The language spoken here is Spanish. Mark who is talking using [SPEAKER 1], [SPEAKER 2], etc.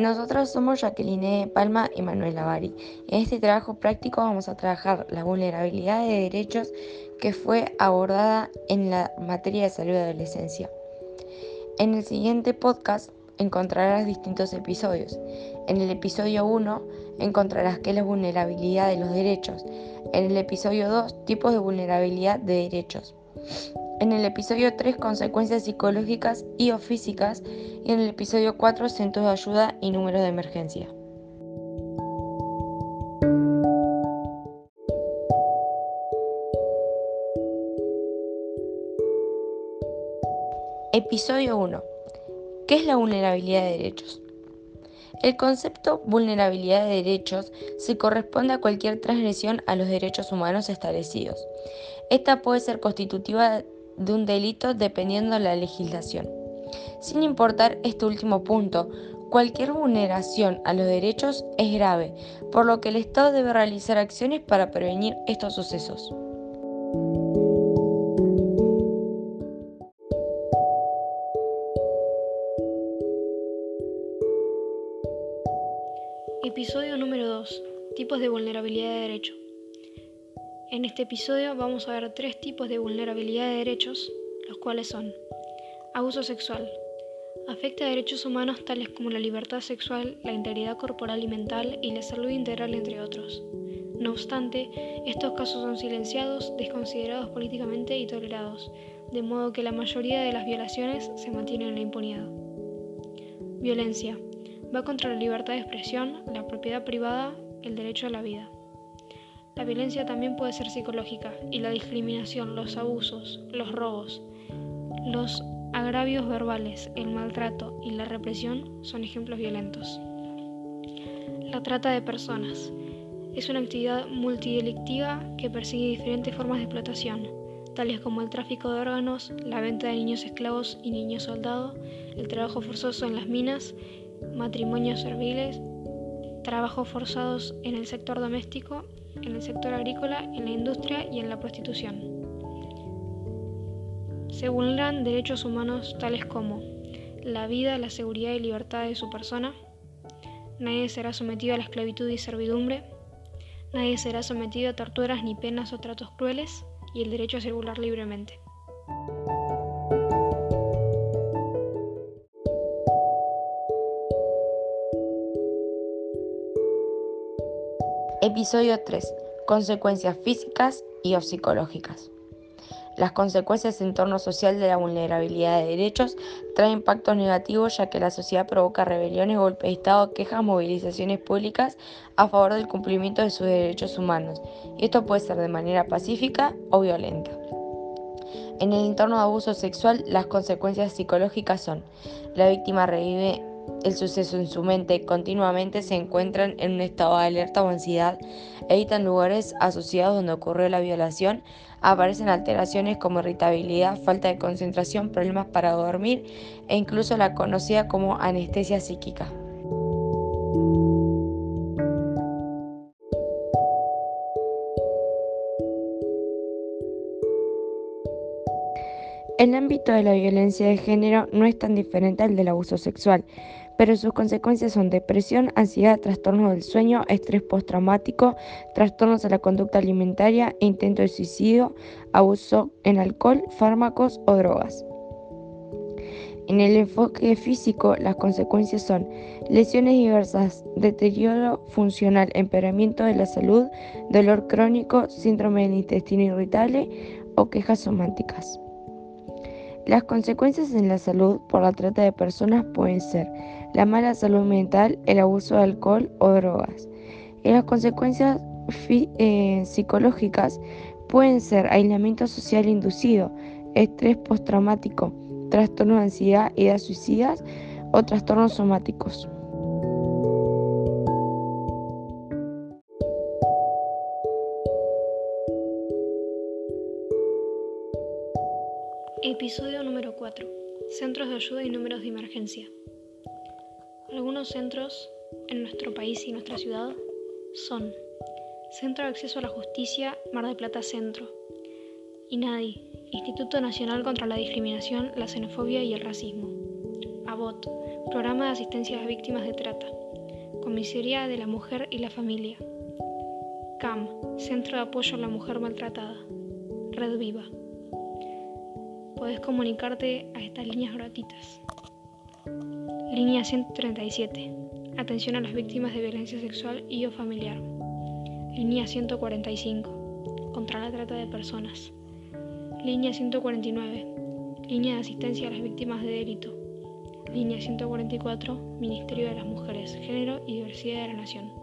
[SPEAKER 1] Nosotros somos Jacqueline Palma y Manuel Avari. En este trabajo práctico vamos a trabajar la vulnerabilidad de derechos que fue abordada en la materia de salud de adolescencia. En el siguiente podcast encontrarás distintos episodios. En el episodio 1 encontrarás qué es la vulnerabilidad de los derechos. En el episodio 2 tipos de vulnerabilidad de derechos. En el episodio 3 consecuencias psicológicas y o físicas y en el episodio 4 centros de ayuda y números de emergencia. Episodio 1. ¿Qué es la vulnerabilidad de derechos? El concepto vulnerabilidad de derechos se corresponde a cualquier transgresión a los derechos humanos establecidos. Esta puede ser constitutiva de un delito dependiendo de la legislación. Sin importar este último punto, cualquier vulneración a los derechos es grave, por lo que el Estado debe realizar acciones para prevenir estos sucesos.
[SPEAKER 2] Episodio número 2. Tipos de vulnerabilidad de derecho. En este episodio vamos a ver tres tipos de vulnerabilidad de derechos, los cuales son abuso sexual. Afecta a derechos humanos tales como la libertad sexual, la integridad corporal y mental y la salud integral, entre otros. No obstante, estos casos son silenciados, desconsiderados políticamente y tolerados, de modo que la mayoría de las violaciones se mantienen en la impunidad. Violencia Va contra la libertad de expresión, la propiedad privada, el derecho a la vida. La violencia también puede ser psicológica y la discriminación, los abusos, los robos, los agravios verbales, el maltrato y la represión son ejemplos violentos. La trata de personas es una actividad multidelictiva que persigue diferentes formas de explotación, tales como el tráfico de órganos, la venta de niños esclavos y niños soldados, el trabajo forzoso en las minas matrimonios serviles, trabajos forzados en el sector doméstico, en el sector agrícola, en la industria y en la prostitución. Se vulneran derechos humanos tales como la vida, la seguridad y libertad de su persona, nadie será sometido a la esclavitud y servidumbre, nadie será sometido a torturas ni penas o tratos crueles y el derecho a circular libremente.
[SPEAKER 1] Episodio 3. Consecuencias físicas y o psicológicas. Las consecuencias en torno social de la vulnerabilidad de derechos traen impactos negativos ya que la sociedad provoca rebeliones, golpes de Estado, quejas, movilizaciones públicas a favor del cumplimiento de sus derechos humanos. Y esto puede ser de manera pacífica o violenta. En el entorno de abuso sexual, las consecuencias psicológicas son la víctima revive el suceso en su mente continuamente se encuentran en un estado de alerta o ansiedad, evitan lugares asociados donde ocurrió la violación, aparecen alteraciones como irritabilidad, falta de concentración, problemas para dormir e incluso la conocida como anestesia psíquica. El ámbito de la violencia de género no es tan diferente al del abuso sexual, pero sus consecuencias son depresión, ansiedad, trastornos del sueño, estrés postraumático, trastornos de la conducta alimentaria, intento de suicidio, abuso en alcohol, fármacos o drogas. En el enfoque físico, las consecuencias son lesiones diversas, deterioro funcional, empeoramiento de la salud, dolor crónico, síndrome del intestino irritable o quejas somáticas. Las consecuencias en la salud por la trata de personas pueden ser la mala salud mental, el abuso de alcohol o drogas. Y las consecuencias eh, psicológicas pueden ser aislamiento social inducido, estrés postraumático, trastorno de ansiedad, ideas suicidas o trastornos somáticos.
[SPEAKER 2] Episodio número 4. Centros de ayuda y números de emergencia. Algunos centros en nuestro país y nuestra ciudad son Centro de Acceso a la Justicia Mar del Plata Centro, INADI, Instituto Nacional contra la Discriminación, la Xenofobia y el Racismo, ABOT, Programa de Asistencia a las Víctimas de Trata. Comisaría de la Mujer y la Familia. CAM, Centro de Apoyo a la Mujer Maltratada. Red Viva. Podés comunicarte a estas líneas gratuitas. Línea 137. Atención a las víctimas de violencia sexual y o familiar. Línea 145. Contra la trata de personas. Línea 149. Línea de asistencia a las víctimas de delito. Línea 144. Ministerio de las Mujeres, Género y Diversidad de la Nación.